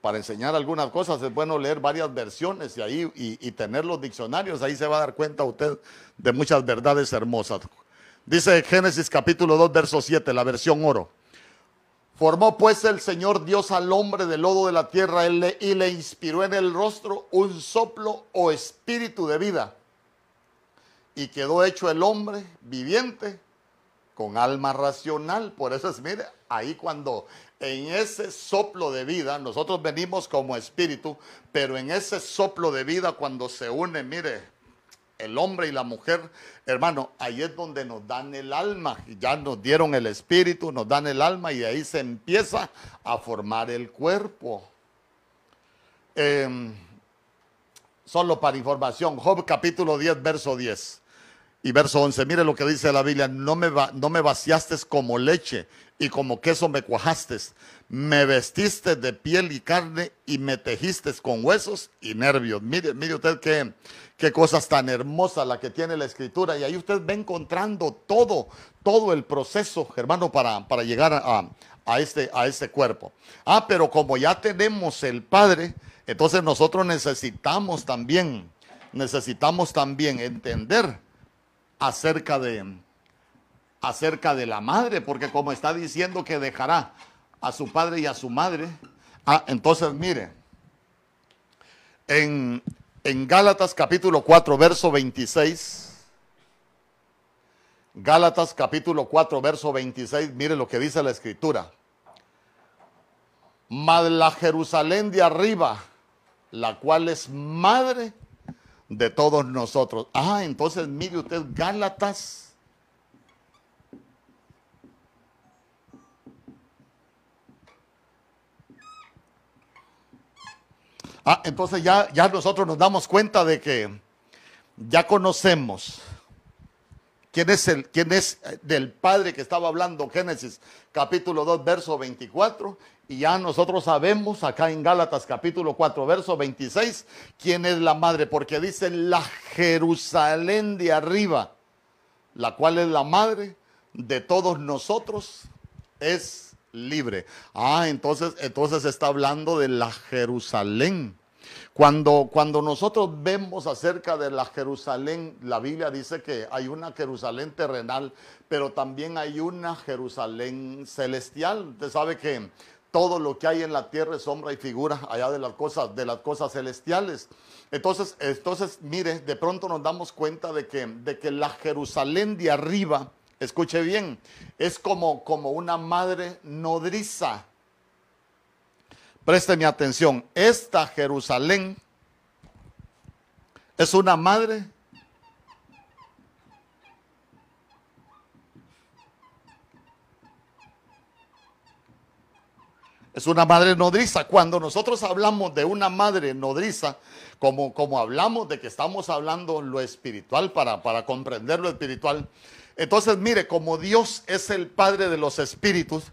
para enseñar algunas cosas es bueno leer varias versiones y ahí y, tener los diccionarios, ahí se va a dar cuenta usted de muchas verdades hermosas. Dice Génesis capítulo 2, verso 7, la versión oro. Formó pues el Señor Dios al hombre del lodo de la tierra y le inspiró en el rostro un soplo o espíritu de vida. Y quedó hecho el hombre viviente con alma racional. Por eso es, mire, ahí cuando en ese soplo de vida, nosotros venimos como espíritu, pero en ese soplo de vida cuando se une, mire, el hombre y la mujer, hermano, ahí es donde nos dan el alma. Ya nos dieron el espíritu, nos dan el alma y ahí se empieza a formar el cuerpo. Em, solo para información, Job capítulo 10, verso 10 y verso 11. Mire lo que dice la Biblia, no me, no me vaciaste como leche y como queso me cuajaste. Me vestiste de piel y carne y me tejiste con huesos y nervios. Mire, mire usted qué, qué cosas tan hermosas la que tiene la escritura. Y ahí usted va encontrando todo, todo el proceso, hermano, para, para llegar a, a, este, a este cuerpo. Ah, pero como ya tenemos el Padre, entonces nosotros necesitamos también, necesitamos también entender acerca de, acerca de la madre, porque como está diciendo que dejará a su padre y a su madre, ah, entonces mire, en, en Gálatas capítulo 4, verso 26, Gálatas capítulo 4, verso 26, mire lo que dice la escritura. Mas la Jerusalén de arriba, la cual es madre de todos nosotros. Ah, entonces mire usted Gálatas Ah, entonces ya, ya nosotros nos damos cuenta de que ya conocemos quién es, el, quién es eh, del Padre que estaba hablando, Génesis capítulo 2, verso 24, y ya nosotros sabemos acá en Gálatas capítulo 4, verso 26, quién es la madre, porque dice la Jerusalén de arriba, la cual es la madre de todos nosotros, es libre. Ah, entonces, entonces está hablando de la Jerusalén. Cuando, cuando nosotros vemos acerca de la Jerusalén, la Biblia dice que hay una Jerusalén terrenal, pero también hay una Jerusalén celestial. Usted sabe que todo lo que hay en la tierra es sombra y figura allá de las cosas, de las cosas celestiales. Entonces, entonces, mire, de pronto nos damos cuenta de que, de que la Jerusalén de arriba, escuche bien, es como, como una madre nodriza. Présteme atención, esta Jerusalén es una madre Es una madre nodriza. Cuando nosotros hablamos de una madre nodriza, como, como hablamos de que estamos hablando lo espiritual para, para comprender lo espiritual, entonces mire, como Dios es el Padre de los espíritus,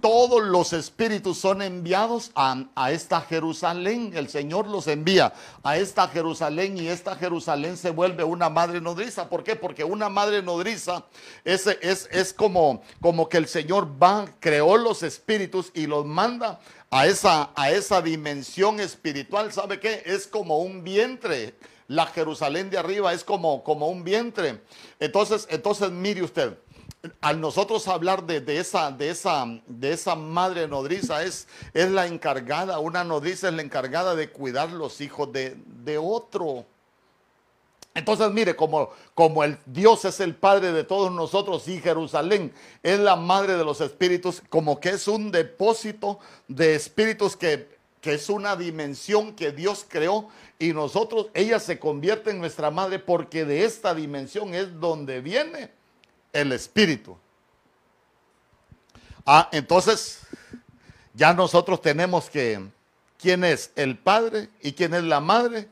todos los espíritus son enviados a, esta Jerusalén. El Señor los envía a esta Jerusalén y esta Jerusalén se vuelve una madre nodriza. ¿Por qué? Porque una madre nodriza es, es, es como, como que el Señor va, creó los espíritus y los manda a esa, a esa dimensión espiritual. ¿Sabe qué? Es como un vientre. La Jerusalén de arriba es como, como un vientre. Entonces, entonces mire usted al nosotros hablar de, esa, de, esa, de esa madre nodriza, es, es la encargada, una nodriza es la encargada de cuidar los hijos de, otro. Entonces, mire, como, como el Dios es el Padre de todos nosotros y Jerusalén es la madre de los espíritus, como que es un depósito de espíritus que, que es una dimensión que Dios creó y nosotros, ella se convierte en nuestra madre porque de esta dimensión es donde viene el Espíritu. Ah, entonces ya nosotros tenemos que, ¿quién es el Padre y quién es la Madre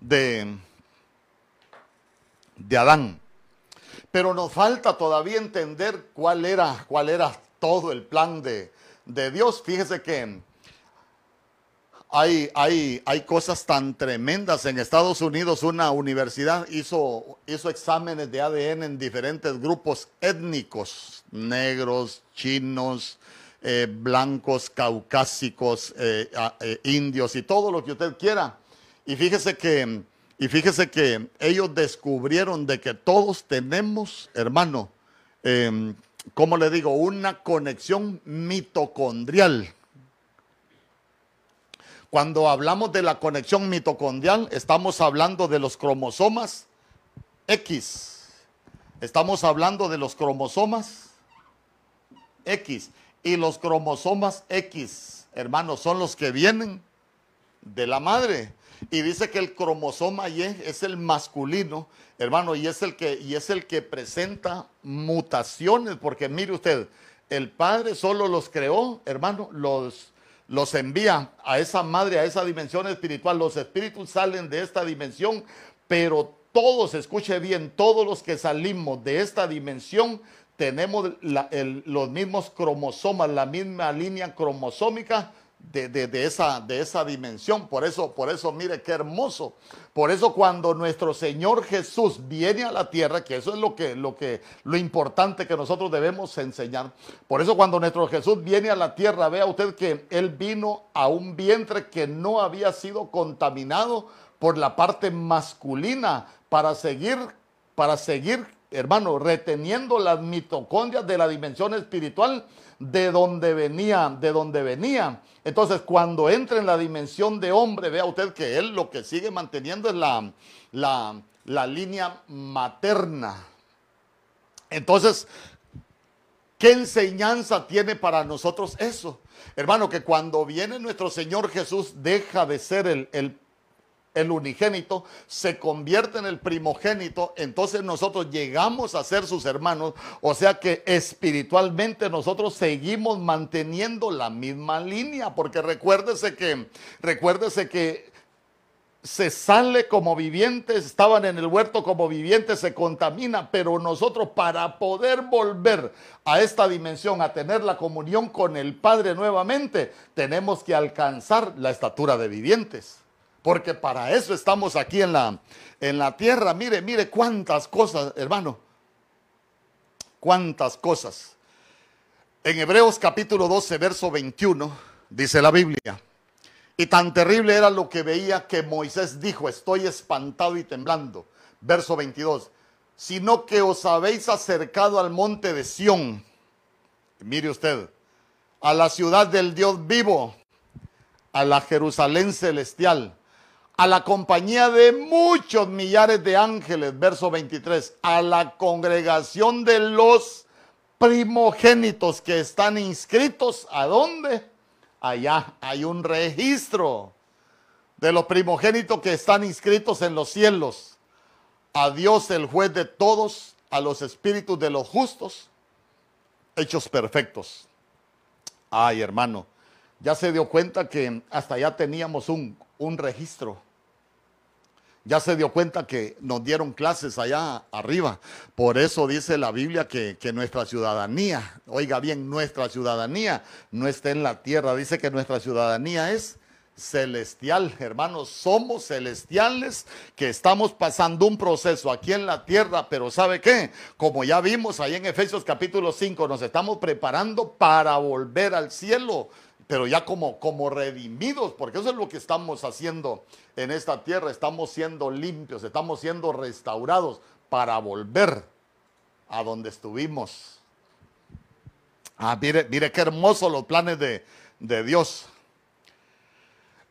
de, de Adán? Pero nos falta todavía entender cuál era, cuál era todo el plan de, de Dios. Fíjese que hay, hay, hay, cosas tan tremendas. En Estados Unidos una universidad hizo, hizo exámenes de ADN en diferentes grupos étnicos, negros, chinos, eh, blancos, caucásicos, eh, eh, indios y todo lo que usted quiera. Y fíjese que, y fíjese que ellos descubrieron de que todos tenemos, hermano, em, ¿cómo le digo? Una conexión mitocondrial cuando hablamos de la conexión mitocondrial, estamos hablando de los cromosomas X. Estamos hablando de los cromosomas X. Y los cromosomas X, hermanos, son los que vienen de la madre. Y dice que el cromosoma Y es el masculino, hermano, y es el que, y es el que presenta mutaciones, porque mire usted, el Padre solo los creó, hermano, los los envía a esa madre, a esa dimensión espiritual. Los espíritus salen de esta dimensión, pero todos, escuche bien, todos los que salimos de esta dimensión tenemos los mismos cromosomas, la misma línea cromosómica de, esa, de esa dimensión. Por eso, por eso, mire qué hermoso. Por eso cuando nuestro Señor Jesús viene a la tierra, que eso es lo que, lo que, lo importante que nosotros debemos enseñar. Por eso cuando nuestro Jesús viene a la tierra, vea usted que Él vino a un vientre que no había sido contaminado por la parte masculina para seguir, para seguir, hermano, reteniendo las mitocondrias de la dimensión espiritual de donde venía, de donde venía. Entonces, cuando entra en la dimensión de hombre, vea usted que él lo que sigue manteniendo es la, la, la línea materna. Entonces, ¿qué enseñanza tiene para nosotros eso? Hermano, que cuando viene nuestro Señor Jesús deja de ser el, el el unigénito, se convierte en el primogénito, entonces nosotros llegamos a ser sus hermanos, o sea que espiritualmente nosotros seguimos manteniendo la misma línea, porque recuérdese que, recuérdese que se sale como vivientes, estaban en el huerto como vivientes, se contamina, pero nosotros para poder volver a esta dimensión, a tener la comunión con el Padre nuevamente, tenemos que alcanzar la estatura de vivientes porque para eso estamos aquí en la, en la tierra. Mire, mire cuántas cosas, hermano, cuántas cosas. En Hebreos capítulo 12, verso 21, dice la Biblia, y tan terrible era lo que veía que Moisés dijo, estoy espantado y temblando. Verso 22, sino que os habéis acercado al monte de Sión. Mire usted, a la ciudad del Dios vivo, a la Jerusalén celestial, a la compañía de muchos millares de ángeles, verso 23, a la congregación de los primogénitos que están inscritos, ¿a dónde? Allá hay un registro de los primogénitos que están inscritos en los cielos. A Dios el juez de todos, a los espíritus de los justos, hechos perfectos. Ay, hermano, ya se dio cuenta que hasta ya teníamos un, un registro. Ya se dio cuenta que nos dieron clases allá arriba. Por eso dice la Biblia que, que, nuestra ciudadanía, oiga bien, nuestra ciudadanía no está en la tierra. Dice que nuestra ciudadanía es celestial, hermanos, somos celestiales que estamos pasando un proceso aquí en la tierra, pero ¿sabe qué? Como ya vimos ahí en Efesios capítulo 5, nos estamos preparando para volver al cielo, pero ya como, como redimidos, porque eso es lo que estamos haciendo en esta tierra, estamos siendo limpios, estamos siendo restaurados para volver a donde estuvimos. Ah, mire, mire qué hermosos los planes de, de Dios.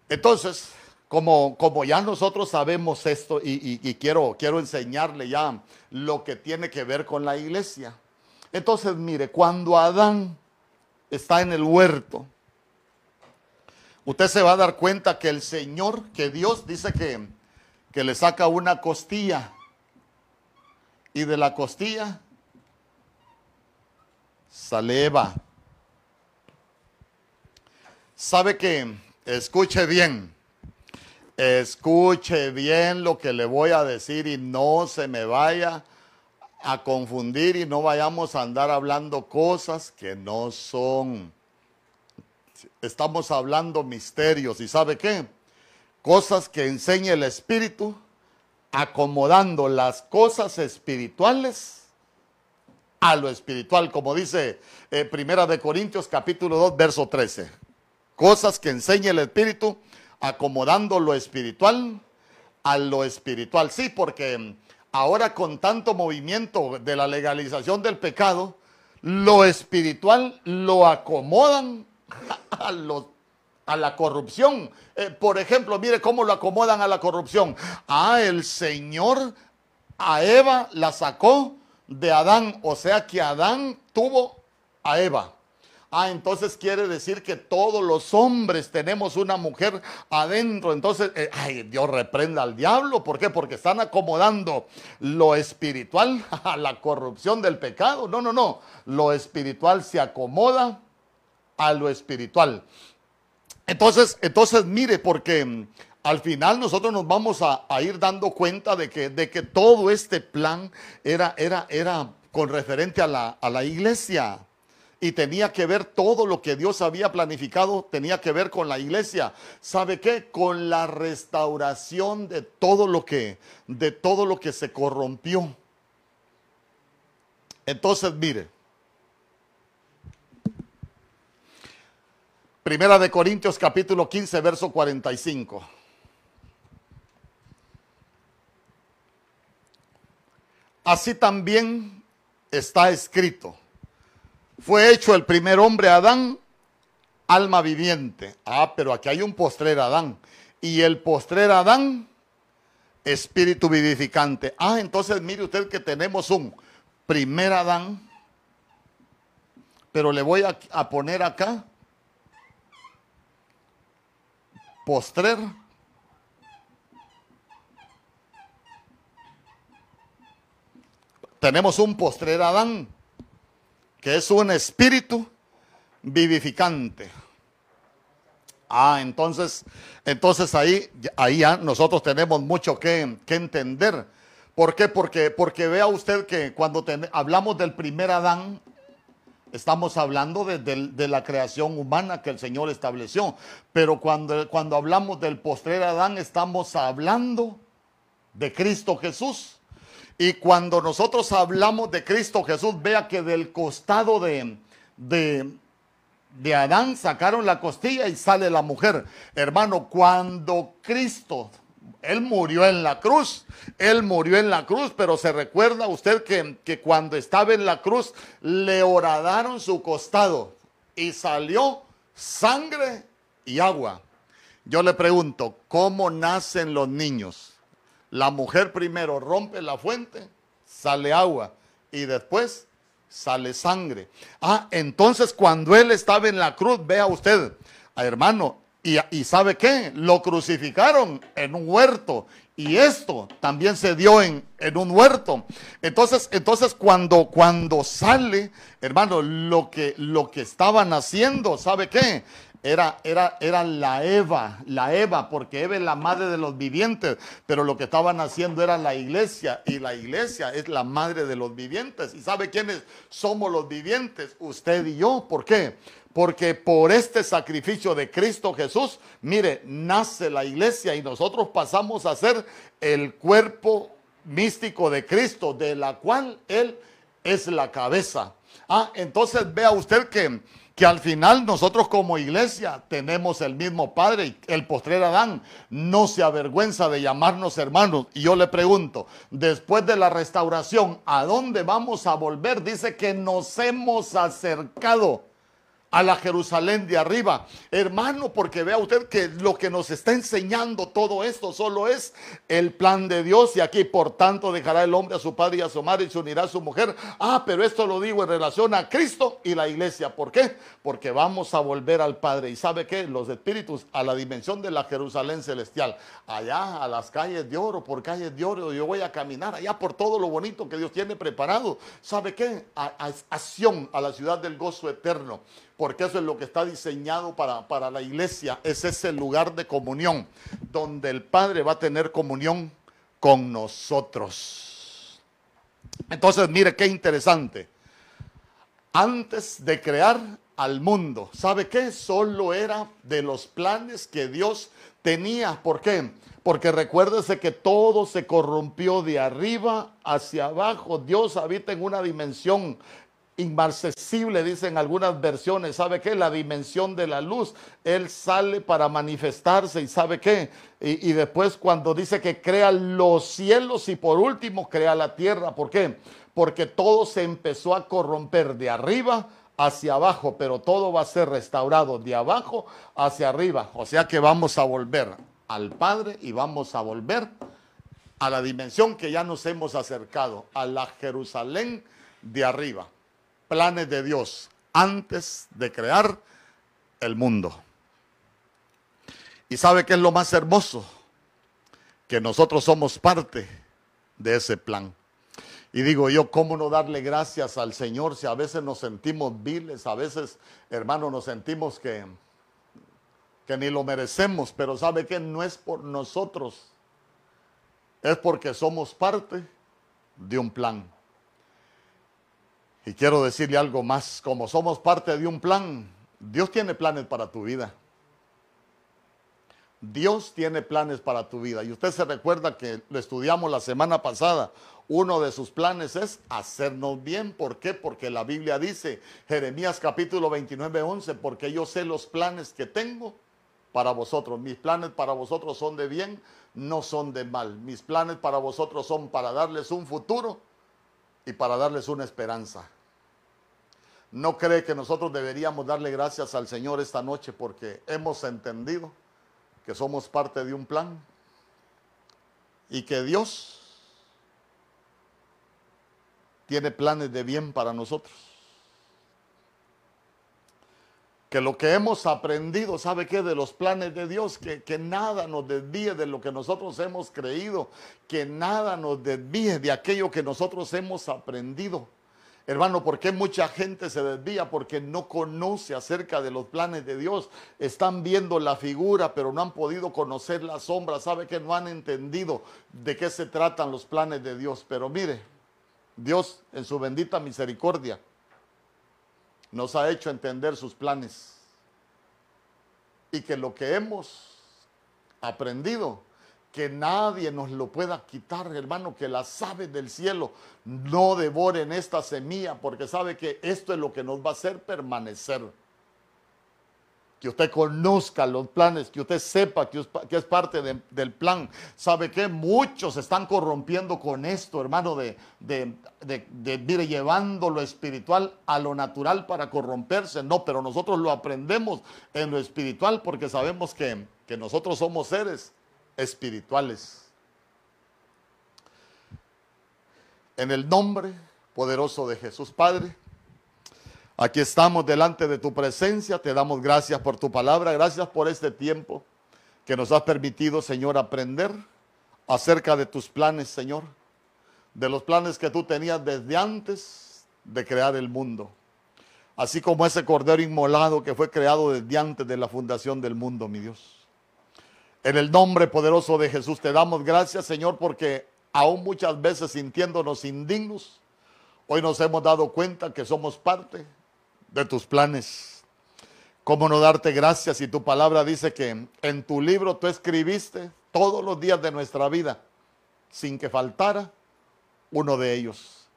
Entonces, como, como ya nosotros sabemos esto y, y, quiero, quiero enseñarle ya lo que tiene que ver con la iglesia. Entonces, mire, cuando Adán está en el huerto, usted se va a dar cuenta que el Señor, que Dios dice que, que le saca una costilla y de la costilla sale Eva. ¿Sabe que Escuche bien. Escuche bien lo que le voy a decir y no se me vaya a confundir y no vayamos a andar hablando cosas que no son. Estamos hablando misterios y ¿sabe qué? Cosas que enseña el Espíritu, acomodando las cosas espirituales a lo espiritual, como dice eh, Primera de Corintios capítulo 2, verso 13 cosas que enseña el Espíritu, acomodando lo espiritual a lo espiritual. Sí, porque ahora con tanto movimiento de la legalización del pecado, lo espiritual lo acomodan a, la corrupción. Eh, por ejemplo, mire cómo lo acomodan a la corrupción. Ah, el Señor a Eva la sacó de Adán, o sea que Adán tuvo a Eva. Ah, entonces quiere decir que todos los hombres tenemos una mujer adentro. Entonces, eh, ay, Dios reprenda al diablo. ¿Por qué? Porque están acomodando lo espiritual a la corrupción del pecado. No, no, no. Lo espiritual se acomoda a lo espiritual. Entonces, entonces mire, porque mm, al final nosotros nos vamos a, ir dando cuenta de que, de que todo este plan era, era, era con referente a la, a la iglesia y tenía que ver todo lo que Dios había planificado, tenía que ver con la iglesia. ¿Sabe qué? Con la restauración de todo lo que de todo lo que se corrompió. Entonces, mire. Primera de Corintios capítulo 15, verso 45. Así también está escrito fue hecho el primer hombre Adán, alma viviente. Ah, pero aquí hay un postrer Adán. Y el postrer Adán, espíritu vivificante. Ah, entonces mire usted que tenemos un primer Adán, pero le voy a, a poner acá postrer. Tenemos un postrer Adán que es un espíritu vivificante. Ah, entonces, entonces ahí, ahí ya nosotros tenemos mucho que, entender. ¿Por qué? Porque, porque vea usted que cuando hablamos del primer Adán, estamos hablando de, de, la creación humana que el Señor estableció. Pero cuando, cuando hablamos del postrer Adán, estamos hablando de Cristo Jesús. Y cuando nosotros hablamos de Cristo Jesús, vea que del costado de, de, Adán sacaron la costilla y sale la mujer. Hermano, cuando Cristo él murió en la cruz, él murió en la cruz, pero se recuerda usted que, que, cuando estaba en la cruz le horadaron su costado. y salió sangre y agua. Yo le pregunto, ¿cómo nacen los niños? La mujer primero rompe la fuente, sale agua y después sale sangre. Ah, entonces cuando él estaba en la cruz, vea usted, hermano, y, sabe qué, lo crucificaron en un huerto y esto también se dio en, en un huerto. Entonces, entonces cuando, cuando sale, hermano, lo que, lo que estaban haciendo, ¿sabe qué? Era, era, era, la Eva, la Eva, porque Eva es la madre de los vivientes, pero lo que estaban haciendo era la iglesia, y la iglesia es la madre de los vivientes. ¿Y sabe quiénes somos los vivientes? Usted y yo. ¿Por qué? Porque por este sacrificio de Cristo Jesús, mire, nace la iglesia y nosotros pasamos a ser el cuerpo místico de Cristo, de la cual Él es la cabeza. Ah, entonces vea usted que que al final nosotros como iglesia tenemos el mismo Padre, el postrer Adán no se avergüenza de llamarnos hermanos. Y yo le pregunto, después de la restauración, ¿a dónde vamos a volver? Dice que nos hemos acercado a la Jerusalén de arriba. Hermano, porque vea usted que lo que nos está enseñando todo esto solo es el plan de Dios. Y aquí, por tanto, dejará el hombre a su padre y a su madre y se unirá a su mujer. Ah, pero esto lo digo en relación a Cristo y la iglesia. ¿Por qué? Porque vamos a volver al Padre. ¿Y sabe qué? Los espíritus a la dimensión de la Jerusalén celestial. Allá a las calles de oro, por calles de oro, yo voy a caminar allá por todo lo bonito que Dios tiene preparado. ¿Sabe qué? A, a, a la ciudad del gozo eterno porque eso es lo que está diseñado para, para la iglesia, es ese lugar de comunión, donde el Padre va a tener comunión con nosotros. Entonces, mire qué interesante. Antes de crear al mundo, ¿sabe qué? Solo era de los planes que Dios tenía. ¿Por qué? Porque recuérdese que todo se corrompió de arriba hacia abajo. Dios habita en una dimensión inmarcesible, dicen algunas versiones. ¿Sabe qué? La dimensión de la luz. Él sale para manifestarse y ¿sabe qué? Y, y, después cuando dice que crea los cielos y por último crea la tierra. ¿Por qué? Porque todo se empezó a corromper de arriba hacia abajo, pero todo va a ser restaurado de abajo hacia arriba. O sea que vamos a volver al Padre y vamos a volver a la dimensión que ya nos hemos acercado, a la Jerusalén de arriba planes de Dios antes de crear el mundo. ¿Y sabe qué es lo más hermoso? Que nosotros somos parte de ese plan. Y digo yo, ¿cómo no darle gracias al Señor si a veces nos sentimos viles, a veces, hermano, nos sentimos que, que ni lo merecemos, pero sabe que no es por nosotros, es porque somos parte de un plan. Y quiero decirle algo más, como somos parte de un plan, Dios tiene planes para tu vida. Dios tiene planes para tu vida. Y usted se recuerda que lo estudiamos la semana pasada. Uno de sus planes es hacernos bien. ¿Por qué? Porque la Biblia dice, Jeremías capítulo 29, 11, porque yo sé los planes que tengo para vosotros. Mis planes para vosotros son de bien, no son de mal. Mis planes para vosotros son para darles un futuro y para darles una esperanza. ¿No cree que nosotros deberíamos darle gracias al Señor esta noche porque hemos entendido que somos parte de un plan y que Dios tiene planes de bien para nosotros? Que lo que hemos aprendido, ¿sabe qué? De los planes de Dios, que, que, nada nos desvíe de lo que nosotros hemos creído, que nada nos desvíe de aquello que nosotros hemos aprendido. Hermano, ¿por qué mucha gente se desvía? Porque no conoce acerca de los planes de Dios. Están viendo la figura, pero no han podido conocer la sombra. Sabe que no han entendido de qué se tratan los planes de Dios. Pero mire, Dios en su bendita misericordia nos ha hecho entender sus planes. Y que lo que hemos aprendido, que nadie nos lo pueda quitar, hermano, que las aves del cielo no devoren esta semilla, porque sabe que esto es lo que nos va a hacer permanecer. Que usted conozca los planes, que usted sepa que, es parte del plan. ¿Sabe qué? Muchos están corrompiendo con esto, hermano, de, de, de, llevando lo espiritual a lo natural para corromperse. No, pero nosotros lo aprendemos en lo espiritual porque sabemos que, que nosotros somos seres espirituales. En el nombre poderoso de Jesús Padre. Aquí estamos delante de tu presencia, te damos gracias por tu palabra, gracias por este tiempo que nos has permitido, Señor, aprender acerca de tus planes, Señor, de los planes que tú tenías desde antes de crear el mundo, así como ese cordero inmolado que fue creado desde antes de la fundación del mundo, mi Dios. En el nombre poderoso de Jesús te damos gracias, Señor, porque aún muchas veces sintiéndonos indignos, hoy nos hemos dado cuenta que somos parte de tus planes. ¿Cómo no darte gracias si tu palabra dice que en tu libro tú escribiste todos los días de nuestra vida sin que faltara uno de ellos?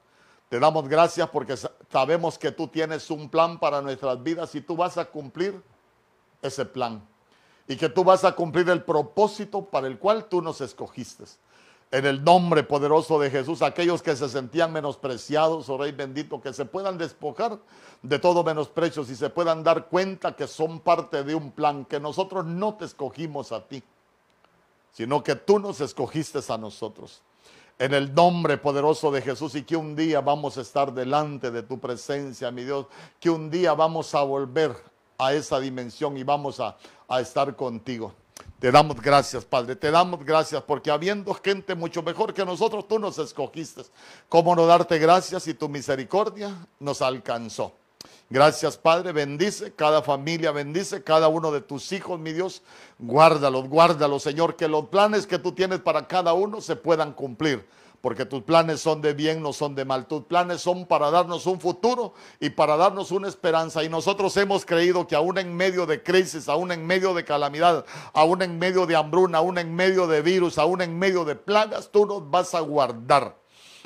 Te damos gracias porque sabemos que tú tienes un plan para nuestras vidas y tú vas a cumplir ese plan. Y que tú vas a cumplir el propósito para el cual tú nos escogiste en el nombre poderoso de Jesús, aquellos que se sentían menospreciados, oh Rey bendito, que se puedan despojar de todo menosprecio, y se puedan dar cuenta que son parte de un plan, que nosotros no te escogimos a ti, sino que tú nos escogiste a nosotros. En el nombre poderoso de Jesús y que un día vamos a estar delante de tu presencia, mi Dios, que un día vamos a volver a esa dimensión y vamos a, a estar contigo. Te damos gracias, Padre. Te damos gracias porque habiendo gente mucho mejor que nosotros, tú nos escogiste. ¿Cómo no darte gracias y tu misericordia nos alcanzó? Gracias, Padre. Bendice cada familia, bendice cada uno de tus hijos, mi Dios. Guárdalos, guárdalos, Señor, que los planes que tú tienes para cada uno se puedan cumplir porque tus planes son de bien, no son de mal. Tus planes son para darnos un futuro y para darnos una esperanza. Y nosotros hemos creído que aún en medio de crisis, aún en medio de calamidad, aún en medio de hambruna, aún en medio de virus, aún en medio de plagas, tú nos vas a guardar.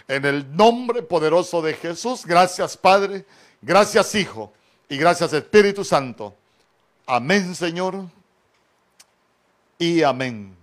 En el nombre poderoso de Jesús, gracias Padre, gracias Hijo y gracias Espíritu Santo. Amén Señor y amén.